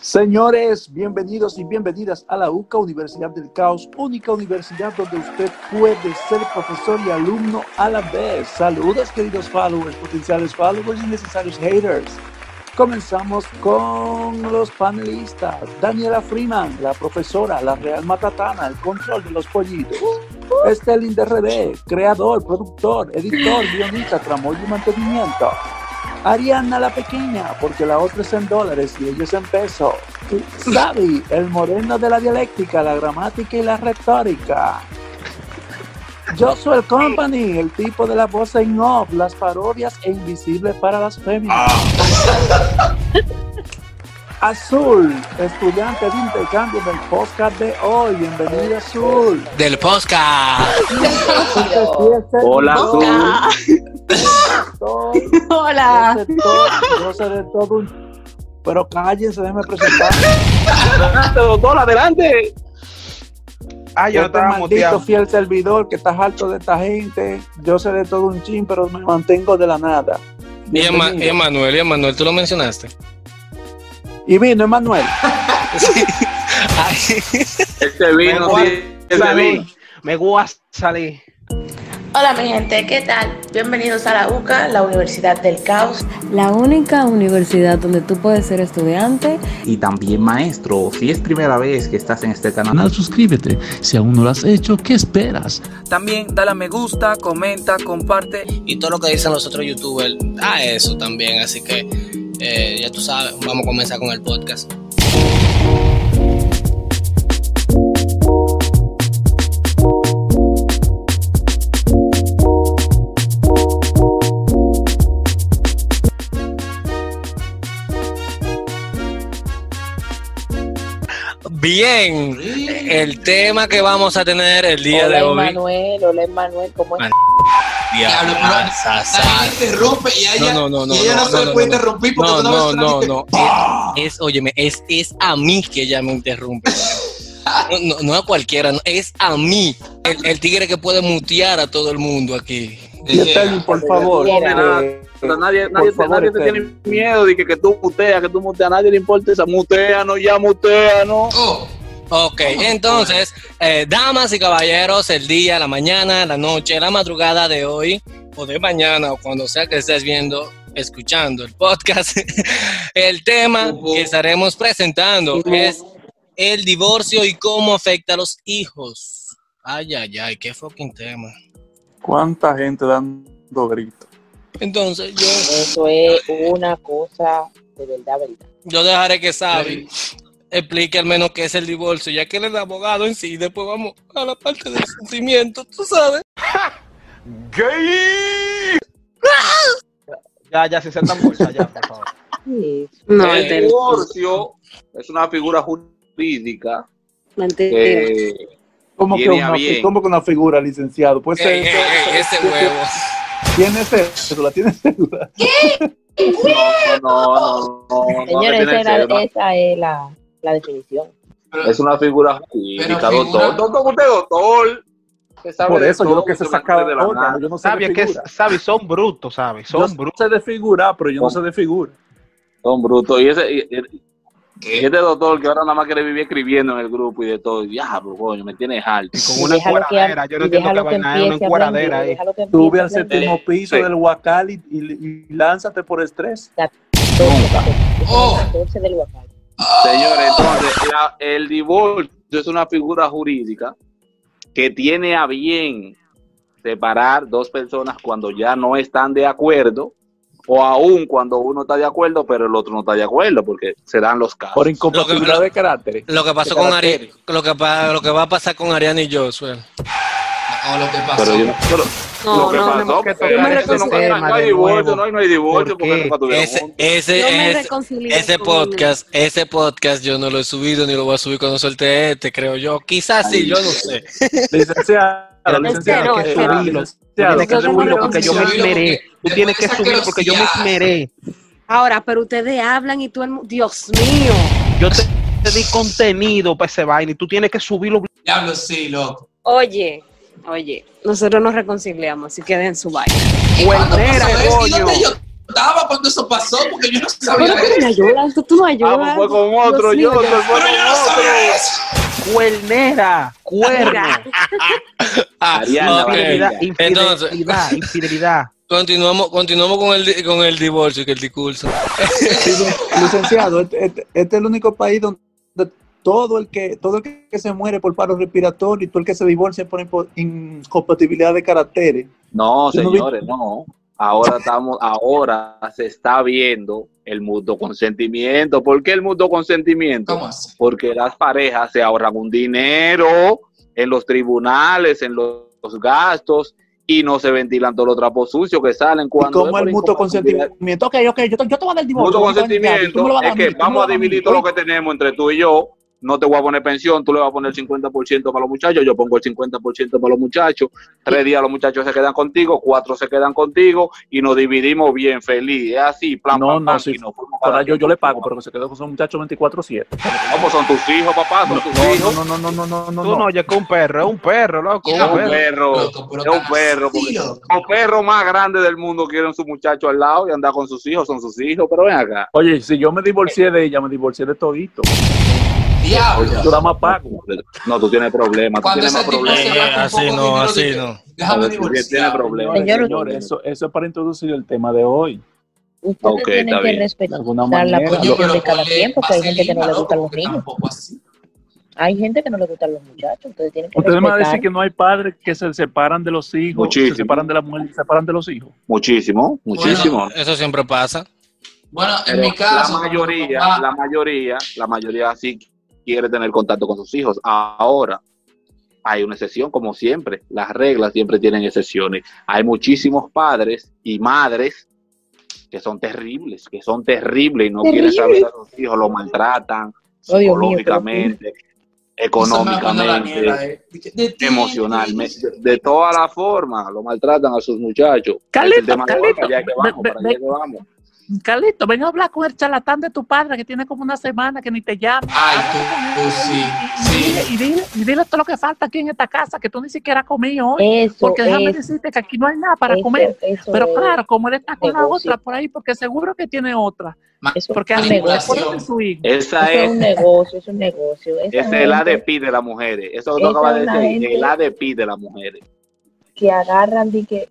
Señores, bienvenidos y bienvenidas a la UCA Universidad del Caos, única universidad donde usted puede ser profesor y alumno a la vez. Saludos, queridos followers, potenciales followers y necesarios haters. Comenzamos con los panelistas. Daniela Freeman, la profesora, la Real Matatana, el control de los pollitos. Estelín de creador, productor, editor, guionista, tramoyo y mantenimiento. Ariana la pequeña, porque la otra es en dólares y ella es en pesos. Xavi, el moreno de la dialéctica, la gramática y la retórica. Yo soy el company, el tipo de la voz en off, las parodias e invisible para las féminas. Azul, estudiante de intercambio del podcast de hoy. Bienvenido, Azul. Del podcast. Hola, Azul. Hola. Yo sé todo, yo sé de todo un- Pero cállense, déjenme presentar. Adelante, doctor, adelante. Ah, yo este maldito muteado. fiel servidor que estás harto de esta gente. Yo sé de todo un chin, pero me mantengo de la nada. Y, Ema- Bienvenido. y Emanuel, y Emanuel, tú lo mencionaste. Y vino Emanuel. Ay, Este vino, Me sí, este vino. Me voy a salir. Hola mi gente, ¿qué tal? Bienvenidos a la UCA, la Universidad del Caos. La única universidad donde tú puedes ser estudiante y también maestro. Si es primera vez que estás en este canal, canal, suscríbete. Si aún no lo has hecho, ¿qué esperas? También dale a me gusta, comenta, comparte. y todo lo que dicen los otros youtubers, a eso también. Así que eh, ya tú sabes, vamos a comenzar con el podcast. Bien, el tema que vamos a tener el día hola de hoy. Emanuel, hola Emanuel, ¿cómo estás? Diablo, interrumpe y ella, No, no, no, y ella no, no, se no, le no, puede no. interrumpir porque No, tú no, no, vez no. Es, óyeme, es, es a mí que ella me interrumpe. No, no, no a cualquiera, no, es a mí. El, el tigre que puede mutear a todo el mundo aquí. Y Estelín, por favor. No, eh, Pero nadie, nadie, te- favor, nadie te tiene miedo de que, que tú muteas, que tú muteas. A nadie le importa esa mutea, no, ya mutea, no. Oh, Ok, entonces, eh, damas y caballeros, el día, la mañana, la noche, la madrugada de hoy, o de mañana, o cuando sea que estés viendo, escuchando el podcast, el tema que estaremos presentando es el divorcio y cómo afecta a los hijos. Ay, ay, ay, qué fucking tema. ¿Cuánta gente dando gritos? Entonces, yo, Eso es una cosa de verdad, verdad. yo dejaré que Sabi explique al menos qué es el divorcio, ya que él es el abogado en sí, después vamos a la parte del sentimiento, tú sabes. Ya, ya, si se están bolsa, ya, por favor. No, Eh, el divorcio es una figura jurídica mentira. que ¿Cómo que, una, a bien. cómo que una figura, licenciado? Pues Ey, ey, ey, ese huevo. ¿Tiene cédula? ¿Tiene cédula? no, no, no, no, no, Señores, tiene esa, esa es la, la definición. pero, es una figura jurídica, Pero figura- doctor. Doctor, usted doctor. Por eso yo lo que se sacaba de la nada. yo no sé Sabe, de que, figura. sabe, son brutos, ¿sabes? Yo Son brutos. sé de figura, pero yo no sé de figura. Son brutos. Y ese, y, y- y este doctor que ahora nada más quiere vivir escribiendo en el grupo y de todo. Diablo, coño, me tienes alto. Con Y una que encueradera. hable- Yo no entiendo que vaina es una empiece a encueradera aprender, ahí. déjalo que Sube al séptimo piso Sí. del Huacal y, y- y lánzate por estrés. Oh. 14 del Huacal. Señores, entonces, la- el divorcio es una figura jurídica que tiene a bien separar dos personas cuando ya no están de acuerdo o aún cuando uno está de acuerdo pero el otro no está de acuerdo porque se dan los casos. Por incompatibilidad Lo de carácter. Lo que pasó con carácter. Ari, lo que, pa- lo que va a pasar con Ariana y Josué. o lo que pasó. Pero yo no- pero- No, lo que no, pasó, que eso no hay divorcio, no hay, no hay divorcio ¿Por porque qué? nunca tuvieron Ese, ese, Yo me ese, reconcilié ese con podcast, ese podcast yo no lo he subido ni lo voy a subir cuando suelte este, creo yo. Quizás sí, yo no sé. Licenciado, licenciado. tienes que subirlo. Tienes que subirlo porque yo me esmeré. porque Tú tienes que después de subirlo porque yo me esa esmeré. Ahora, pero ustedes hablan y tú el Dios mío. Yo te, te di contenido para ese vaina y tú tienes que subirlo. Diablo, sí, loco. Oye, oye, nosotros nos reconciliamos, así que den su vaina. ¿Y cuándo Buenera? ¿Y coño. dónde yo estaba cuando eso pasó porque yo no Pero sabía tú no eso. ayudas, tú, tú no ayudas. Ah, pues fue con otro, Dios yo, fue Pero con otro. Cuernera, cuerno, Ah, Ariana, infidelidad, Entonces, infidelidad, infidelidad. continuamos, continuamos con el, con el divorcio y que el discurso. Licenciado, este, este- este es el único país donde todo el que todo el que se muere por paro respiratorio y todo el que se divorcia por incompatibilidad de caracteres. No, señores, no. Ahora estamos, ahora se está viendo el mutuo consentimiento. ¿Por qué el mutuo consentimiento? Porque las parejas se ahorran un dinero en los tribunales, en los, los gastos y no se ventilan todos los trapos sucios que salen Y cuando es el mutuo consentimiento. Ok, ok, yo te, yo te voy a dar el divorcio. Mutuo consentimiento es que vamos a dividir todo lo que tenemos entre tú y yo. No te voy a poner pensión, tú le vas a poner el 50% para los muchachos, yo pongo el 50% para los muchachos. Tres días los muchachos se quedan contigo, cuatro se quedan contigo y nos dividimos bien feliz. Es así, plan, No, plan, no, plan, sí. Ahora cada yo, yo le pago, pero que se quedó con esos muchachos 24-7. lado. No, pues son tus hijos, papá, son No, tus no, hijos. no, no, no, no, no, no, Tú no no. oyes que un perro, es un perro, loco, un Es un perro. es un perro. Los perros más grandes del mundo quieren su muchacho al lado y andar con sus hijos, son sus hijos, pero ven acá. Oye, si yo me divorcié de ella, me divorcié de todito. Diablo. Yo la más pago. No, tú tienes problemas, tú tienes más problemas. con así no, así no. Déjame tú divorciar. problemas. Señor, Señores, eso, eso es para introducir el tema de hoy. Ustedes Ok, tienen está que bien. De respetar alguna la posición de cada quien, porque hay gente que no le gustan los niños. Hay gente que no le gustan los muchachos, ustedes tienen que Ustedes me van a decir respetar. que no hay padres que se separan de los hijos, Muchísimo. se separan de la mujer y se separan de los hijos. Muchísimo, muchísimo. Eso siempre pasa. Bueno, en Pero mi caso, la mayoría, papá- la mayoría, la mayoría sí quiere tener contacto con sus hijos. Ahora, hay una excepción, como siempre. Las reglas siempre tienen excepciones. Hay muchísimos padres y madres que son terribles, que son terribles y no quieren saber a sus hijos, lo maltratan Oh, mío, psicológicamente, la económicamente, niebla, eh. De ti, emocionalmente, de, de todas las formas, lo maltratan a sus muchachos. De que vamos, ve- para ve- allá que vamos. Carlito, ven a hablar con el charlatán de tu padre que tiene como una semana que ni te llama. Ay, tú, tú y- sí, y- sí. Y, dile, y, dile, y dile todo lo que falta aquí en esta casa, que tú ni siquiera has comido hoy. Eso Porque déjame es, decirte que aquí no hay nada para eso- comer. eso Pero es- claro, como él está con la otra por ahí, porque seguro que tiene otra. Ma- eso Porque es así un es negocio. de su hijo. Esa Eso es es un negocio, es un negocio. Esa Ese es el ADP de las mujeres. Eso Esa lo acaba de es decir. El ADP de las mujeres. que agarran de que,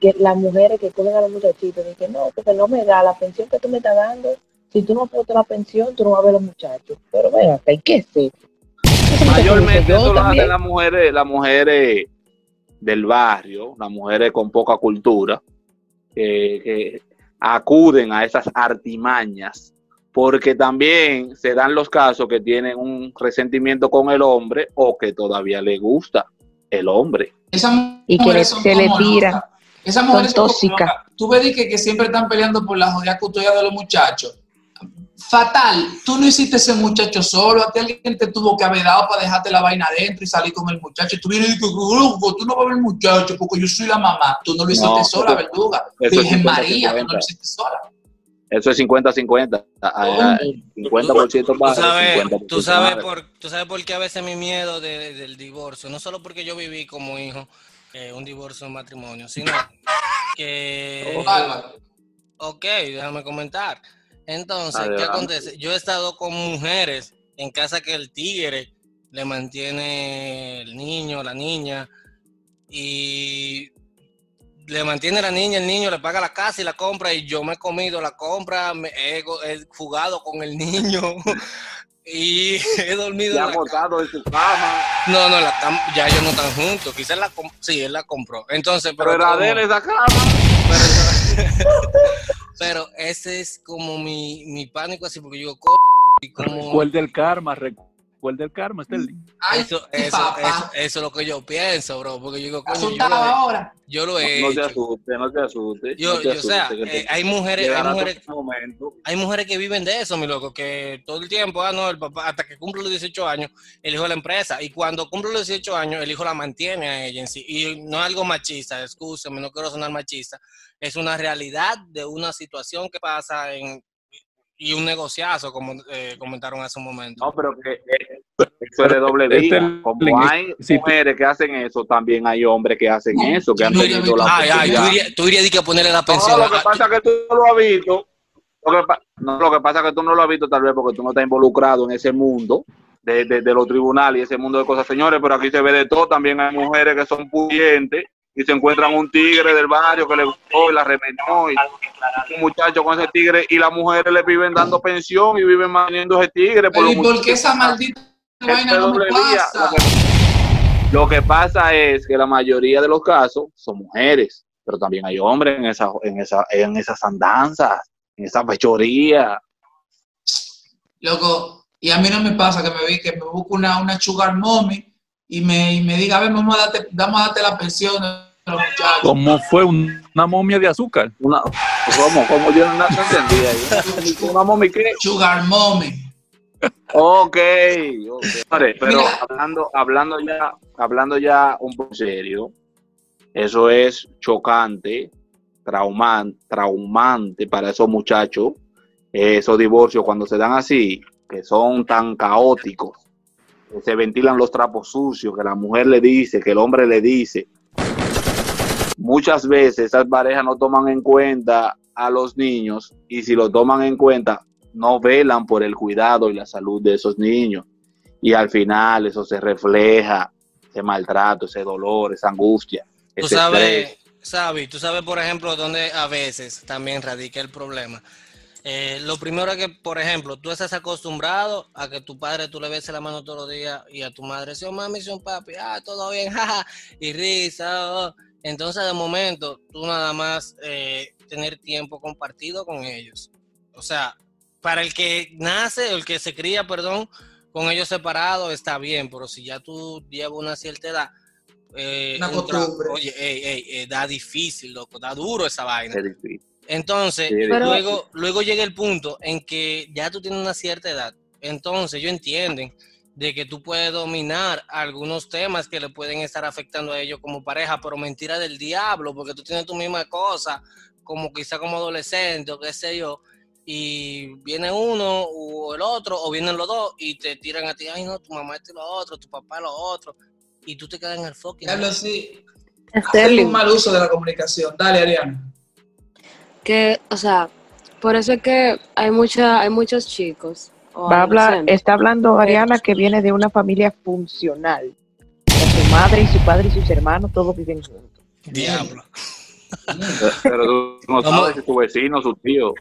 que las mujeres que cogen a los muchachitos, que no, porque no me da la pensión que tú me estás dando. Si tú no aportas la pensión, tú no vas a ver a los muchachos. Pero ¿y qué es muchacho Mayormente eso lo hacen las mujeres, las mujeres del barrio, las mujeres con poca cultura, que, que acuden a esas artimañas, porque también se dan los casos que tienen un resentimiento con el hombre o que todavía le gusta el hombre. Esas Y que se le tira. Esas mujeres Son tóxicas. Tú ves di que, que siempre están peleando por la jodida custodia de los muchachos. Fatal, tú no hiciste ese muchacho solo, a ti alguien te tuvo que haber dado para dejarte la vaina adentro y salir con el muchacho. Y tú vienes y dices, "Grupo, tú no vas a ver el muchacho porque yo soy la mamá. Tú no lo hiciste No, sola, eso- verduga. eso es Virgen 50, María, tú no 50. lo hiciste sola. Eso es 50-50. Ah, ah, 50% Tú padre, sabes, 50% tú sabes por, tú sabes por qué a veces mi miedo de- del divorcio, no solo porque yo viví como hijo eh, un divorcio en matrimonio, sino que... Álvaro. Ok, déjame comentar. Entonces, ¿qué acontece? Yo he estado con mujeres en casa que el tigre le mantiene el niño, la niña, y le mantiene la niña, el niño le paga la casa y la compra, y yo me he comido la compra, me he, he jugado con el niño y he dormido Se en ha la cama. montado en su cama. No, no, la cam- ya ellos no están juntos, quizás la sí, él la compró. Entonces, pero, Pero era de él esa cama. pero, pero ese es como mi, mi pánico así, porque yo digo, "Co- y como Recuerda el karma, recuerda el karma, Sterling. Ay, eso, eso, eso, eso es lo que yo pienso, bro, porque yo digo, coño, yo lo ahora. yo lo he No te hecho. asustes, no te asustes. Yo, no te yo, o sea, eh, hay mujeres, hay mujeres, hay mujeres que viven de eso, mi loco, que todo el tiempo, ah, no, el papá, hasta que cumple los 18 años, el hijo de la empresa, y cuando cumple los 18 años, el hijo la mantiene a ella en sí, y no es algo machista, escúchame, no quiero sonar machista, es una realidad de una situación que pasa en, y un negociazo, como eh, comentaron hace un momento. No, pero que, eh, Eso es de doble Este el- Como hay mujeres que hacen eso, también hay hombres que hacen eso, que han tenido la Ay, ay, tú oportunidad. irías, tú irías di que a ponerle la No, pensión. lo que pasa es que tú no lo has visto. Lo que, no, lo que pasa es que tú no lo has visto tal vez porque tú no estás involucrado en ese mundo de, de- de los tribunales y ese mundo de cosas. Señores, pero aquí se ve de todo. También hay mujeres que son pudientes y se encuentran un tigre del barrio que le gustó y la remenó y un muchacho con ese tigre y las mujeres le viven dando pensión y viven manteniendo ese tigre. Pero los ¿y por qué esa maldita vaina no me pasa? Lo que, lo que pasa es que la mayoría de los casos son mujeres, pero también hay hombres en, esa, en, esa, en esas andanzas, en esa fechoría. Loco, y a mí no me pasa que me vi que me busco una, una sugar mommy y me, y me diga, a ver, vamos a darte, vamos a darte la pensión. Como fue un- una momia de azúcar. Una, ¿Cómo? ¿Cómo? Yo no, entendía. ¿Una mommy qué? Sugar mommy. Ok, ok. Señores, pero Mira. hablando, hablando ya, hablando ya un poco serio, eso es chocante, trauman, traumante para esos muchachos, esos divorcios cuando se dan así, que son tan caóticos, que se ventilan los trapos sucios, que la mujer le dice, que el hombre le dice. Muchas veces esas parejas no toman en cuenta a los niños y si lo toman en cuenta, no velan por el cuidado y la salud de esos niños. Y al final eso se refleja, ese maltrato, ese dolor, esa angustia, Tú sabes. Sabi, tú sabes, por ejemplo, dónde a veces también radica el problema. Eh, lo primero es que, por ejemplo, tú estás acostumbrado a que tu padre tú le beses la mano todos los días y a tu madre, si un mami, si un papi, ah, todo bien, jaja, y risa. oh, oh. Entonces, de momento, tú nada más eh, tener tiempo compartido con ellos. O sea, para el que nace, el que se cría, perdón, con ellos separados, está bien, pero si ya tú llevas una cierta edad, eh, Una costumbre. oye, ey, ey, eh, da difícil, loco, da duro esa vaina. Es difícil. Entonces, Sí, Pero- luego, luego llega el punto en que ya tú tienes una cierta edad. Entonces, ellos entienden de que tú puedes dominar algunos temas que le pueden estar afectando a ellos como pareja, pero mentira del diablo, porque tú tienes tu misma cosa, como quizá como adolescente o qué sé yo, y viene uno o el otro, o vienen los dos y te tiran a ti, ay no, tu mamá y lo otro, tu papá lo otro, y tú te quedas en el fucking... Diablo, sí. Hacen un mal uso de la comunicación. Dale, Ariana. que, o sea, por eso es que hay mucha, hay muchos chicos. Va a hablar, adolescentes está hablando Ariana que viene de una familia funcional. Con su madre y su padre y sus hermanos todos viven juntos. Diablo. Pero tú no sabes si tu vecino, su tío,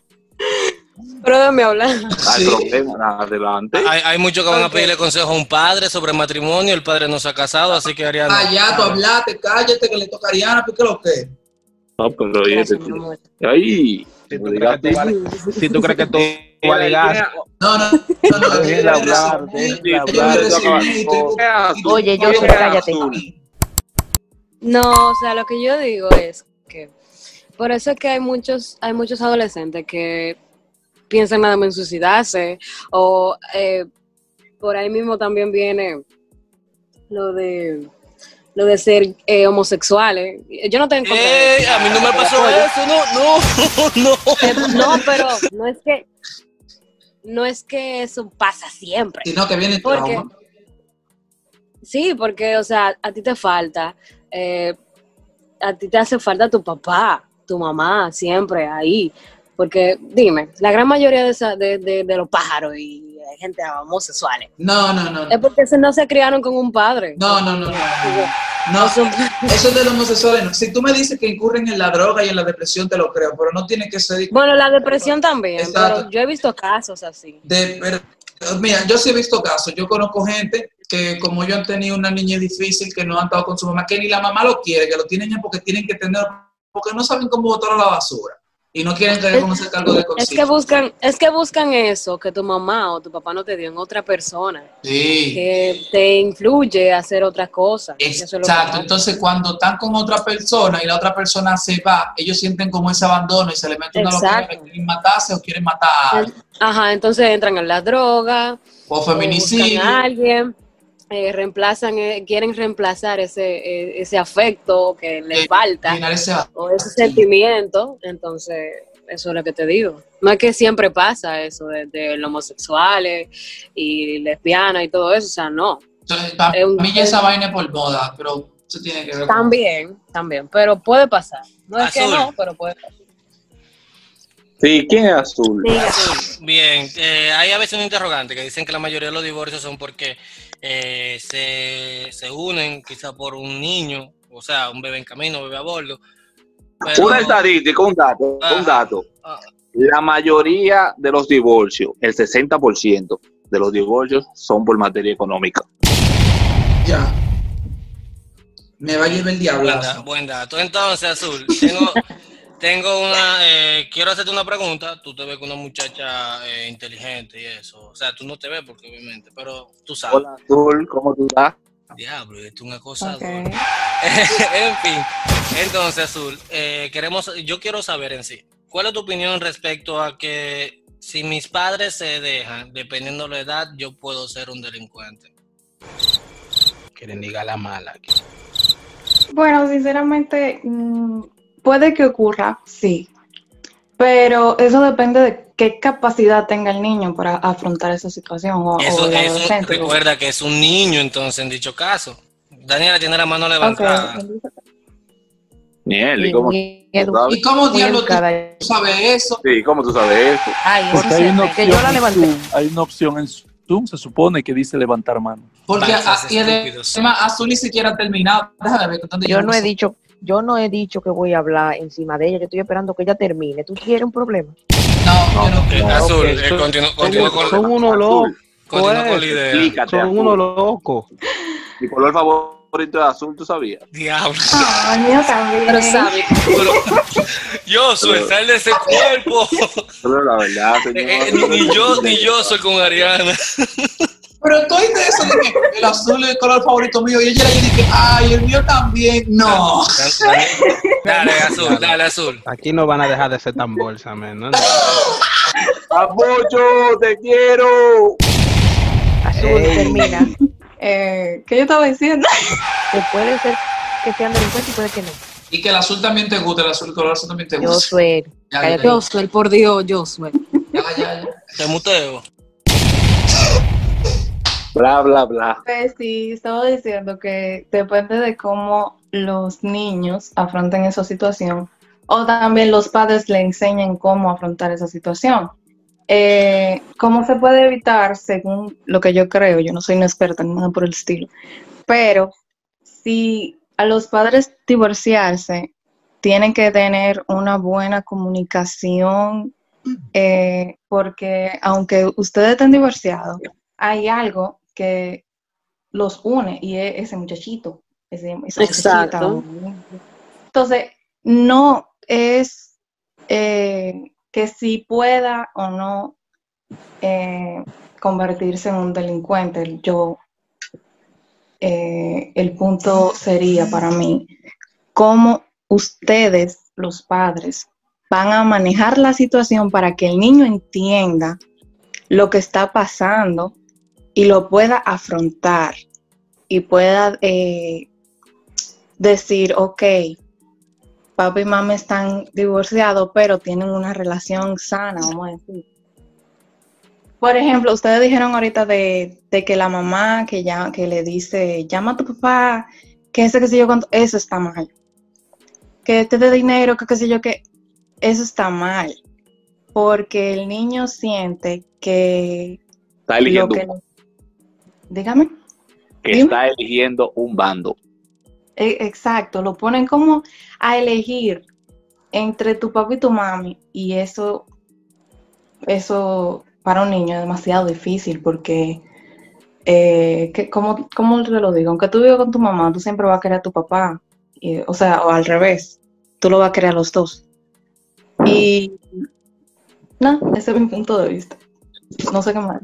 Pero déjame hablar. hay problema, adelante. Hay, hay muchos que van a pedirle consejo a un padre sobre matrimonio, el padre no se ha casado, así que Ariana... Allá, tú hablaste, cállate, que le toca a Ariana, ¿por qué lo que? No, pero oye, Si tú no crees que tú vales- si tú crees que tú vales gas, No, no, no, no. Hablar, me hablar. Oye, yo soy cállate. No, o sea, lo que yo digo es que por eso es que hay muchos, hay muchos adolescentes que piensan nada más en suicidarse o eh, por ahí mismo también viene lo de lo de ser eh, homosexuales. Yo no tengo ¡Ey! A mí no me pasó eso, no, no, no. No, pero no es que no es que eso pasa siempre. Sino que viene el Porque- trauma. Sí, porque, o sea, a ti te falta, eh, a ti te hace falta tu papá, tu mamá, siempre ahí. Porque, dime, la gran mayoría de, esa- de, de- de los pájaros y de gente homosexuales No, no, no. es porque no se criaron con un padre. No, no, no, no. No, eso es de los homosexuales. no. Si tú me dices que incurren en la droga y en la depresión, te lo creo, pero no tiene que ser Bueno, la depresión también, Exacto. pero yo he visto casos así. de... pero- mira, yo sí he visto casos. Yo conozco gente que como yo han tenido una niña difícil, que no han estado con su mamá, que ni la mamá lo quiere, que lo tienen porque tienen que tener, porque no saben cómo botar a la basura y no quieren tener como ese cargo de Es conciencia. que buscan, es que buscan eso que tu mamá o tu papá no te dio en otra persona, Sí. que te influye a hacer otra cosa. Es lo Exacto, pasa. entonces cuando están con otra persona y la otra persona se va, ellos sienten como ese abandono y se le mete una locura Exacto. que quieren matarse o quieren matar a alguien. Ajá, entonces entran en la droga, o o buscan feminicidio. a alguien, eh, reemplazan, eh, quieren reemplazar ese, eh, ese afecto que les Eh, falta ese o ese sentimiento, entonces Eso es lo que te digo. No es que siempre pasa eso de, de los homosexuales y lesbianas y todo eso, o sea, no. Entonces, para Es un- mí ya esa vaina es por moda, pero eso tiene que ver con... También, también, pero puede pasar. No es que no, pero puede pasar. Sí, ¿quién es azul? Bien, eh, hay a veces un interrogante que dicen que la mayoría de los divorcios son porque eh, se, se unen quizá por un niño, o sea, un bebé en camino, bebé a bordo. Pero- Una estadística, un dato, Ah. un dato. Ah. La mayoría de los divorcios, el 60% de los divorcios son por materia económica. Ya. Me va a llevar el diablazo. buen dato. Entonces, Azul, tengo, tengo una, eh, quiero hacerte una pregunta. Tú te ves con una muchacha eh, inteligente y eso. O sea, tú no te ves porque obviamente, pero tú sabes. Hola, Azul, ¿cómo tú estás? Diablo, esto es una cosa. en fin, entonces, Azul, eh, queremos, yo quiero saber en sí, ¿cuál es tu opinión respecto a que si mis padres se dejan, dependiendo de la edad, yo puedo ser un delincuente? Quieren diga la mala. Bueno, sinceramente, mm, puede que ocurra, sí. Pero eso depende de qué capacidad tenga el niño para afrontar esa situación o, o Eso, adolescente. recuerda que es un niño, entonces, en dicho caso. Daniela tiene la mano levantada. Niel, ¿y cómo, Muy tú sabes? ¿Y cómo Muy diablo tú sabes eso? Sí, ¿cómo tú sabes eso? Ay, eso Porque hay sí, una, que yo opción la en levanté. Zoom, hay una opción en Zoom, se supone que dice levantar mano. Porque a- y Azul ni siquiera ha terminado. Déjame ver Yo no he dicho, yo no he dicho que voy a hablar encima de ella, yo estoy esperando que ella termine. ¿Tú quieres un problema? No, yo no. Eh, No, Azul, eh, son- continúa Son, con, son unos locos. continúa con la idea. Explícate, Son unos locos. Mi color favorito es azul, ¿tú sabías? Diablo. Ah, mío también. Pero sabe, yo soy, sal de ese cuerpo. Pero la verdad, Eh, señor. eh, ni, ni yo, ni yo soy con Ariana. Pero estoy de eso de que el azul es el color favorito mío y ella le dije, ay, el mío también. No. Dale, azul, dale, azul. Aquí no van a dejar de ser tan bolsa, man. ¿no? Apoyo, te quiero. Azul, Ey. termina. Eh, ¿Qué yo estaba diciendo? Que puede ser que sean delincuentes y puede que no. Y que el azul también te gusta, el azul, el color azul también te Yo gusta. Ya, cállate. ya, Josué, por Dios, ya, ya, ya. Te muteo. Bla, bla, bla. Pues sí, estaba diciendo que depende de cómo los niños afronten esa situación o también los padres le enseñen cómo afrontar esa situación. Eh, ¿Cómo se puede evitar? Según lo que yo creo, yo no soy una experta en nada por el estilo, pero si a los padres divorciarse, tienen que tener una buena comunicación, eh, porque aunque ustedes estén divorciados, hay algo que los une y es ese muchachito, ese, esa Exacto. Entonces, no es eh, que si pueda o no eh, convertirse en un delincuente. Yo, eh, el punto sería para mí cómo ustedes, los padres, van a manejar la situación para que el niño entienda lo que está pasando y lo pueda afrontar y pueda eh, decir, ok, papá y mamá están divorciados, pero tienen una relación sana, vamos a decir. Por ejemplo, ustedes dijeron ahorita de, de que la mamá que, ya, que le dice, llama a tu papá, que ese que sé yo, cuánto", eso está mal. Que te dé dinero, que qué sé yo, que eso está mal. Porque el niño siente que Está lo eligiendo, que... Dígame. que dime. está eligiendo un bando. E- Exacto, lo ponen como a elegir entre tu papá y tu mami y eso, eso para un niño es demasiado difícil porque, eh, que, ¿cómo, cómo te lo digo? Aunque tú vivas con tu mamá, tú siempre vas a querer a tu papá, y- o sea, o al revés, tú lo vas a querer a los dos. Y no, ese es mi punto de vista. No sé qué más.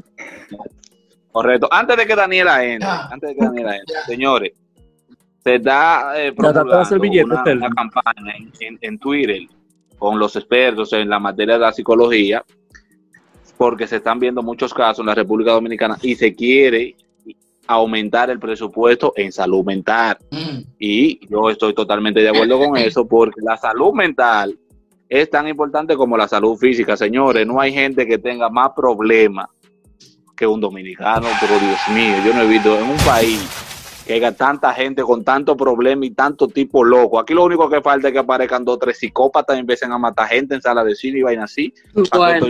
Correcto. Antes de que Daniela entre, Ya. antes de que Daniela entre, señores, se está eh, servilleta, una, campaña en, en- en Twitter con los expertos en la materia de la psicología, porque se están viendo muchos casos en la República Dominicana y se quiere aumentar el presupuesto en salud mental. Mm. Y yo estoy totalmente de acuerdo con eso, porque la salud mental es tan importante como la salud física, señores. No hay gente que tenga más problemas que un dominicano, pero Dios mío, yo no he visto en un país que haya tanta gente con tanto problema y tanto tipo loco. Aquí lo único que falta es que aparezcan dos tres psicópatas y empiecen a matar gente en sala de cine y vaina así.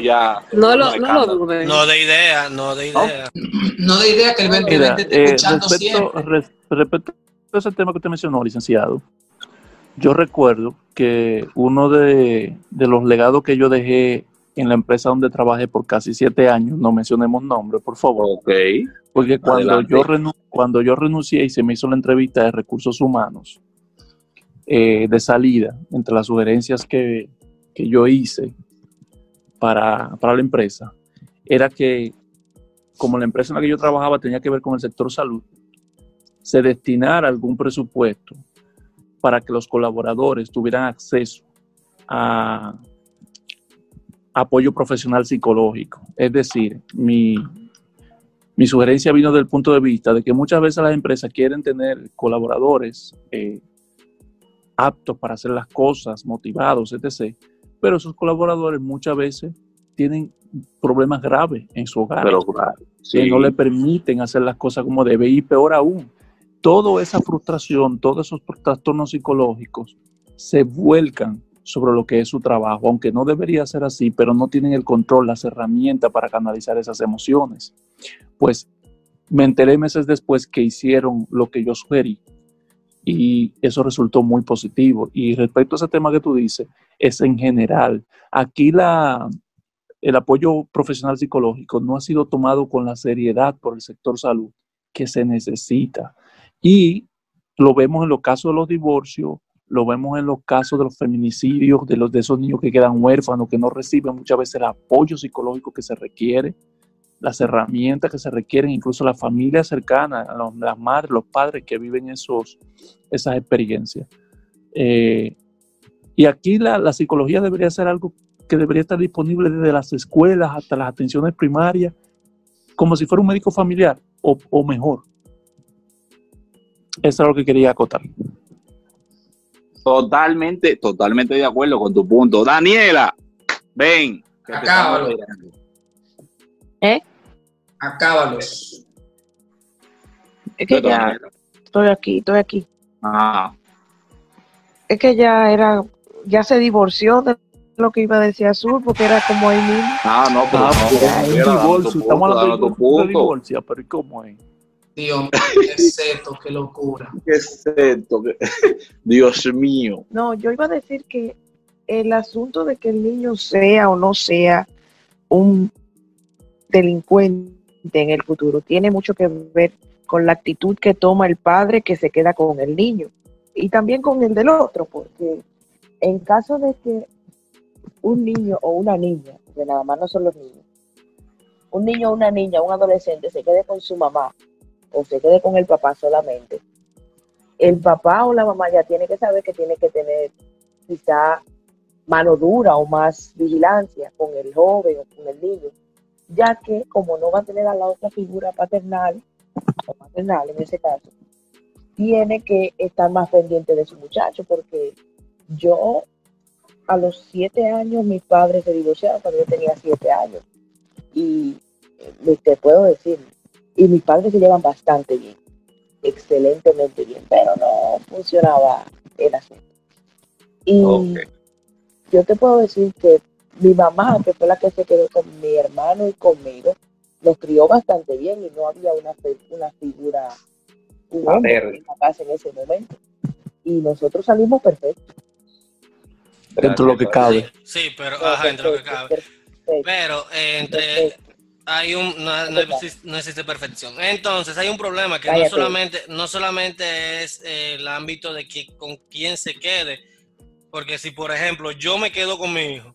Ya No lo, no no lo dudes. No de idea, no de idea. No de idea que el 2020 Mira, esté eh, escuchando respecto, siempre. res- respecto a ese tema que usted mencionó, licenciado, yo recuerdo que uno de, de los legados que yo dejé en la empresa donde trabajé por casi siete años, no mencionemos nombres, por favor, Ok. porque cuando Adelante. yo, renu- cuando yo renuncié y se me hizo la entrevista de recursos humanos eh, de salida, entre las sugerencias que, que yo hice para, para la empresa, era que como la empresa en la que yo trabajaba tenía que ver con el sector salud, se destinara algún presupuesto para que los colaboradores tuvieran acceso a apoyo profesional psicológico. Es decir, mi, mi sugerencia vino del punto de vista de que muchas veces las empresas quieren tener colaboradores eh, aptos para hacer las cosas, motivados, etc. Pero esos colaboradores muchas veces tienen problemas graves en su hogar Pero que no le permiten hacer las cosas como debe y peor aún, toda esa frustración, todos esos trastornos psicológicos se vuelcan sobre lo que es su trabajo, aunque no debería ser así, pero no tienen el control, las herramientas para canalizar esas emociones. Pues me enteré meses después que hicieron lo que yo sugerí y eso resultó muy positivo. Y respecto a ese tema que tú dices, es en general. Aquí la, el apoyo profesional psicológico no ha sido tomado con la seriedad por el sector salud que se necesita. Y lo vemos en los casos de los divorcios, lo vemos en los casos de los feminicidios, de, los, de esos niños que quedan huérfanos, que no reciben muchas veces el apoyo psicológico que se requiere, las herramientas que se requieren, incluso las familias cercanas, las madres, los padres que viven esos, esas experiencias. Eh, y aquí la, la psicología debería ser algo que debería estar disponible desde las escuelas hasta las atenciones primarias, como si fuera un médico familiar o, o mejor. Eso es lo que quería acotar. Totalmente, totalmente de acuerdo con tu punto. Daniela, ven. que te Acábalo. estamos esperando. ¿Eh? Acábalos. Es que ya estoy aquí, estoy aquí. Ah, Es que ya era, ya se divorció de lo que iba a decir Azul, porque era como ahí mismo. ah, no, pero Ah, no, divorcio, estamos hablando de, divorcio, pero ¿y cómo es? Dios mío, qué seto, qué locura. ¿Qué? ¿Qué- Dios mío. No, yo iba a decir que el asunto de que el niño sea o no sea un delincuente en el futuro tiene mucho que ver con la actitud que toma el padre que se queda con el niño y también con el del otro, porque en caso de que un niño o una niña, que nada más no son los niños, un niño o una niña, un adolescente se quede con su mamá o se quede con el papá solamente, el papá o la mamá ya tiene que saber que tiene que tener quizá mano dura o más vigilancia con el joven o con el niño, ya que como no va a tener a la otra figura paternal o maternal en ese caso, tiene que estar más pendiente de su muchacho, porque yo a los siete años mis padres se divorciaron cuando yo tenía siete años. Y eh, te puedo decir, y mis padres se llevan bastante bien, excelentemente bien, pero no funcionaba el asunto. Y yo te puedo decir que mi mamá, que fue la que se quedó con mi hermano y conmigo, nos crió bastante bien y no había una, figura, en la casa en ese momento. Y nosotros salimos perfectos. Dentro de lo que cabe. Sí, pero ajá, entre lo que cabe. Pero eh, entre. Hay un no, no existe, no existe perfección. Entonces hay un problema que no solamente no solamente es eh, el ámbito de que, con quién se quede, porque si por ejemplo yo me quedo con mi hijo,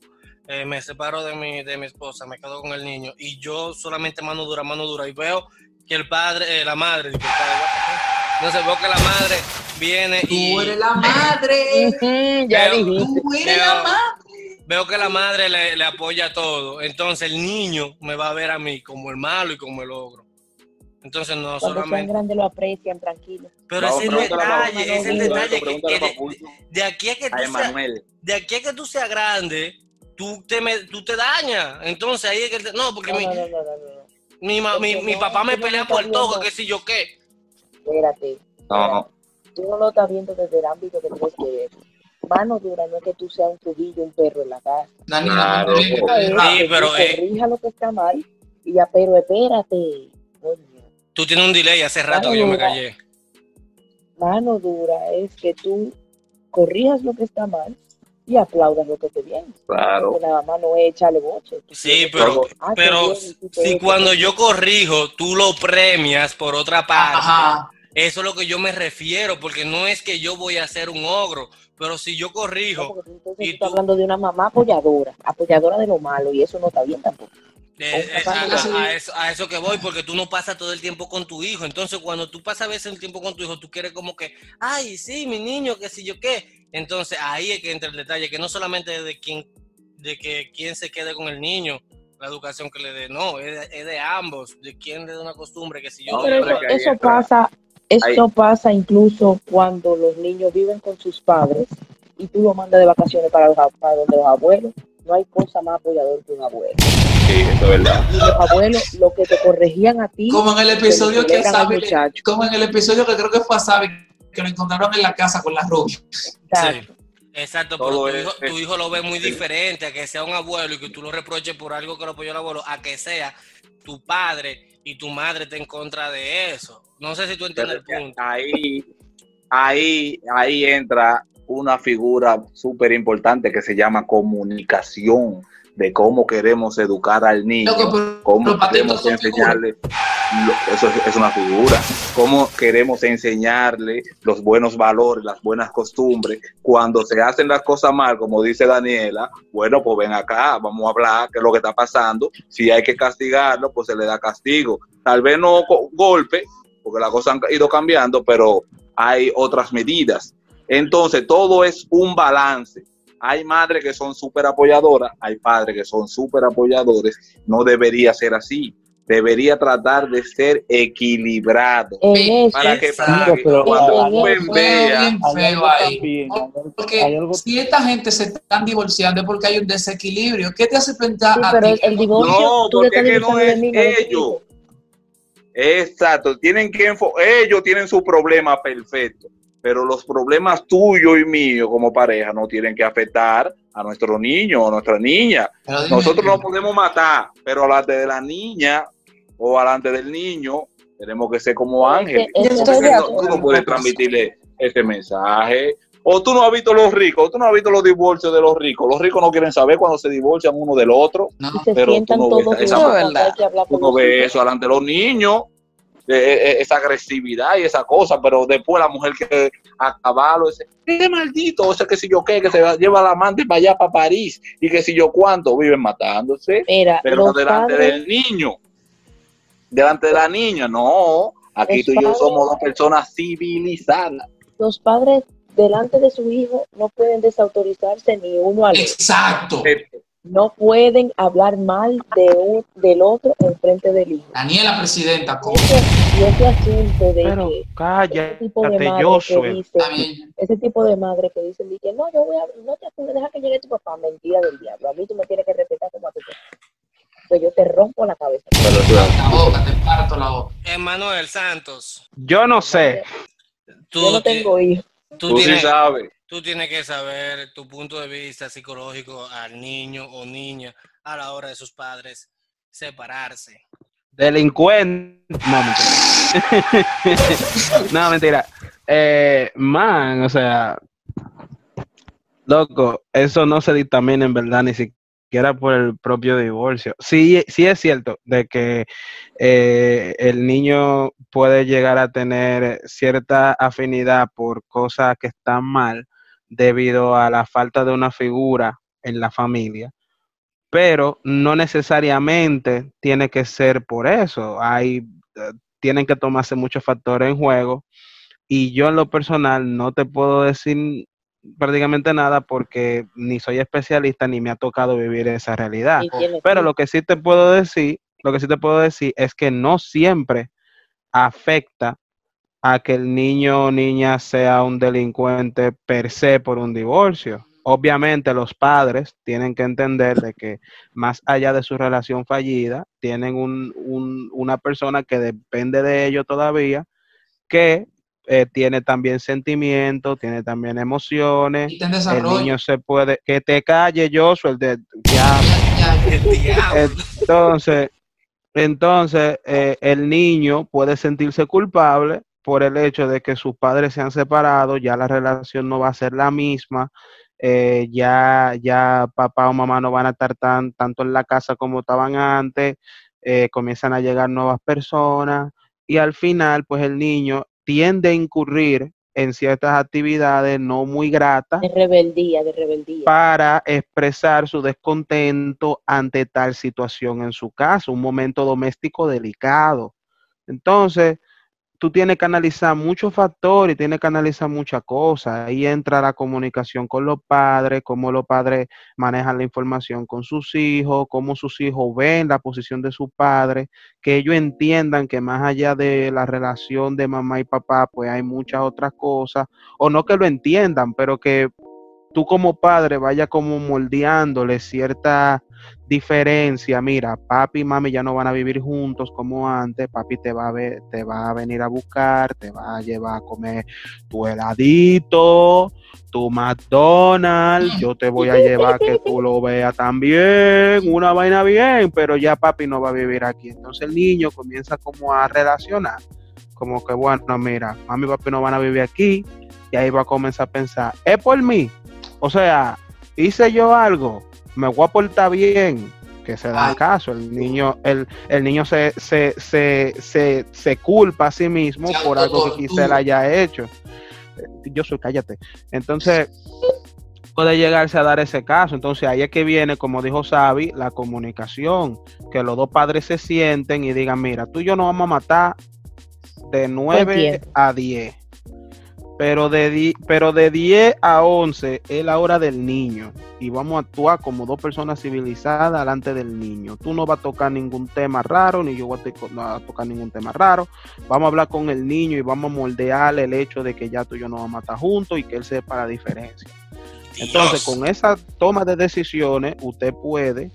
eh, me separo de mi de mi esposa, me quedo con el niño y yo solamente mano dura, mano dura y veo que el padre, eh, la madre, el padre, entonces veo que la madre viene y Tú eres la madre. Ya Veo- dijiste. Tú eres Veo- la madre. Veo que la madre le, le apoya todo. Entonces el niño me va a ver a mí como el malo y como el ogro. Entonces no Cuando solamente... grandes lo aprecian, tranquilo. Pero Vamos, es el pregúntale a detalle, es el detalle que, de, aquí a que tú seas, de aquí a que tú seas grande, tú te, me- tú te dañas. Entonces ahí es que... te- no, porque No, mi, no, no, no, no, no. mi, ma- mi, mi no, papá me no pelea por todo, que si yo qué. Espérate. No, Tú no lo estás viendo desde el ámbito que tienes que ver. Mano dura no es que tú seas un trujillo, un perro en la casa. Claro. tener Sí, pero, eh. corrija lo que está mal y ya, pero espérate. Coño. Tú tienes un delay hace rato que yo me callé. Mano dura es que tú corrijas lo que está mal y aplaudas lo que esté bien. claro. Porque nada más no es echarle boche. Sí, pero, Ah, pero bien, si cuando yo corrijo, tú lo premias por otra parte. Ajá. Eso es lo que yo me refiero, porque no es que yo voy a ser un ogro, pero si yo No, corrijo, entonces y tú estás hablando de una mamá apoyadora, apoyadora de lo malo, y eso no está bien tampoco. eh, eh, a, a- eso, a eso que voy, porque tú no pasas todo el tiempo con tu hijo. Entonces, cuando tú pasas a veces el tiempo con tu hijo, tú quieres como que, ay, sí, mi niño, que si yo qué. Entonces, ahí es que entra el detalle, que no solamente de quién, de que quién se quede con el niño, la educación que le dé, no, es de, es de ambos, de quién le da una costumbre, que si yo... No, Pero eso, pasa, eso ahí- pasa incluso cuando los niños viven con sus padres y tú los mandas de vacaciones para, los, para donde los abuelos. No hay cosa más apoyador que un abuelo. Sí, eso es verdad. Y los abuelos, lo que te corregían a ti, Como en el te lo episodio que muchacho. como en el episodio que creo que fue a Sabi, que lo encontraron en la casa con la rubia. Exacto. Exacto, Todo pero tu es- hijo, tu es- hijo lo ve muy sí. diferente a que sea un abuelo y que tú lo reproches por algo que lo apoyó el abuelo, a que sea tu padre y tu madre está en contra de eso. No sé si tú entiendes Pero el punto. ahí, ahí, ahí entra una figura súper importante que se llama comunicación, de cómo queremos educar al niño, pero- cómo pero queremos enseñarle, lo- eso es, es una figura, cómo queremos enseñarle los buenos valores, las buenas costumbres, cuando se hacen las cosas mal, como dice Daniela, bueno, pues ven acá, vamos a hablar, qué es lo que está pasando, si hay que castigarlo, pues se le da castigo, tal vez no golpe, porque las cosas han ido cambiando, pero hay otras medidas. Entonces, todo es un balance. Hay madres que son súper apoyadoras, hay padres que son súper apoyadores. No debería ser así. Debería tratar de ser equilibrado. En eso, Para que pague. pero- Cuando tú Porque si esta gente se están divorciando es porque hay un desequilibrio. ¿Qué te hace pensar Sí, a pero ti? el, divorcio, No, porque que no es ellos. Exacto, tienen que ellos tienen su problema perfecto, pero los problemas tuyos y míos como pareja no tienen que afectar a nuestro niño o nuestra niña. Nosotros no podemos matar, pero delante de la niña o delante del niño tenemos que ser como ángeles. no- tú no puedes transmitirle ese mensaje. O tú no has visto los ricos, tú no has visto los divorcios de los ricos. Los ricos no quieren saber cuando se divorcian uno del otro. No. Pero tú no ves esa- hablar Tú no ves eso delante de los niños, eh, eh, esa agresividad y esa cosa, pero después la mujer que acabarlo, ese, ese maldito, ese que si yo qué, que se va- lleva la amante para allá, para París, y que si yo cuánto, viven matándose, Mira, pero delante padres, del niño, delante de la niña, no, aquí Los tú y yo padres- somos dos personas civilizadas. los padres delante de su hijo no pueden desautorizarse ni uno al otro. Exacto. No pueden hablar mal de un, del otro en frente del hijo. Daniela, presidenta, ¿cómo? Ese- y ese asunto de Pero que ese cállate, tipo de madre yo que soy. dice, ese tipo de madre que dicen, dice, no, yo voy a, no te apures, deja que llegue tu papá, mentira del diablo, a mí tú me tienes que respetar como a tu papá. Pues yo te rompo la cabeza. Pero La boca, te parto la boca. Emanuel Santos, Yo no sé. tú, Yo no tengo hijos. Tú tú sí tienes, sabes. tú tienes que saber tu punto de vista psicológico al niño o niña a la hora de sus padres separarse. Delincuente. No, mentira. no, mentira. Eh, man, o sea, loco, eso no se dictamina en verdad ni siquiera por el propio divorcio. Sí, sí es cierto de que eh, el niño puede llegar a tener cierta afinidad por cosas que están mal debido a la falta de una figura en la familia pero no necesariamente tiene que ser por eso. Hay, eh, tienen que tomarse muchos factores en juego y yo en lo personal no te puedo decir prácticamente nada porque ni soy especialista ni me ha tocado vivir esa realidad. Pero lo que sí te puedo decir, lo que sí te puedo decir es que no siempre afecta a que el niño o niña sea un delincuente per se por un divorcio. Obviamente los padres tienen que entender de que más allá de su relación fallida, tienen un- un- una persona que depende de ellos todavía, que eh, tiene también sentimientos, tiene también emociones. Y El niño se puede, que te calle Joshua, el de diablo. Entonces, entonces eh, el niño puede sentirse culpable por el hecho de que sus padres se han separado, ya la relación no va a ser la misma, eh, ya, ya papá o mamá no van a estar tan, tanto en la casa como estaban antes, comienzan a llegar nuevas personas y al final pues el niño tiende a incurrir en ciertas actividades no muy gratas De rebeldía, de rebeldía. para expresar su descontento ante tal situación en su casa, un momento doméstico delicado. Entonces, tú tienes que analizar muchos factores, tienes que analizar muchas cosas. Ahí entra la comunicación con los padres, cómo los padres manejan la información con sus hijos, cómo sus hijos ven la posición de sus padres, que ellos entiendan que más allá de la relación de mamá y papá, pues hay muchas otras cosas, o no que lo entiendan, pero que tú como padre vaya como moldeándole cierta diferencia. Mira, papi y mami ya no van a vivir juntos como antes. Papi te va a ver, te va a venir a buscar, te va a llevar a comer tu heladito, tu McDonald's. Yo te voy a llevar que tú lo veas también, una vaina bien, pero ya papi no va a vivir aquí. Entonces el niño comienza como a relacionar, como que bueno, mira, mami y papi no van a vivir aquí. Y ahí va a comenzar a pensar, es por mí. O sea, hice yo algo, me voy a portar bien, que se da caso. El niño, el, el niño se, se, se, se, se culpa a sí mismo por algo que quizá él haya hecho. Eh, Yo soy, cállate. Entonces, puede llegarse a dar ese caso. Entonces, ahí es que viene, como dijo Xavi, la comunicación. Que los dos padres se sienten y digan, mira, tú y yo nos vamos a matar de 9 tiempo. a 10. Pero de, di- pero de 10 a 11 es la hora del niño. Y vamos a actuar como dos personas civilizadas delante del niño. Tú no vas a tocar ningún tema raro, ni yo voy a, no a tocar ningún tema raro. Vamos a hablar con el niño y vamos a moldearle el hecho de que ya tú y yo no vamos a estar juntos y que él sepa la diferencia. Entonces, con esa toma de decisiones, usted puede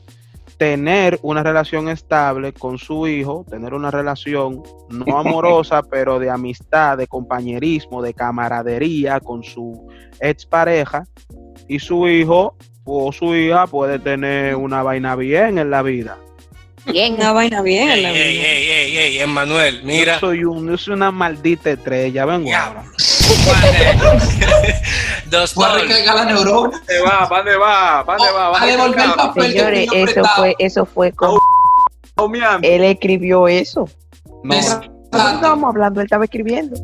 tener una relación estable con su hijo, tener una relación no amorosa, pero de amistad, de compañerismo, de camaradería con su expareja, y su hijo o su hija puede tener una vaina bien en la vida. Bien, una vaina bien. en la ey, vida. ey, ey, ey, Emmanuel, mira. Yo soy, un, yo soy una maldita estrella, vengo ahora. Dos Voy a recargar la neurona. ¿Dónde va? ¿Para dónde va? ¿Para dónde va? a devolver el papel Señores, eso fue, eso fue con... Él escribió eso. No, estábamos hablando, él estaba escribiendo.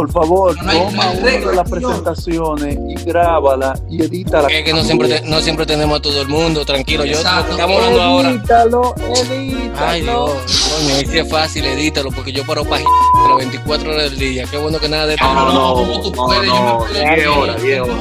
Por favor, No hay- no toma una de las presentaciones y grábala y edítala. Es que no siempre, te- no siempre tenemos a todo el mundo, tranquilo. Yo Exacto. estamos hablando ahora. Edítalo, edítalo. Ay, Dios, coño, ahí sí es fácil, edítalo, porque yo paro páginas las 24 horas del día. Qué bueno que nada de esto. No, no, ¿Cómo tú no, puedes? Yo me no, puedo 10 leer. horas, 10 horas.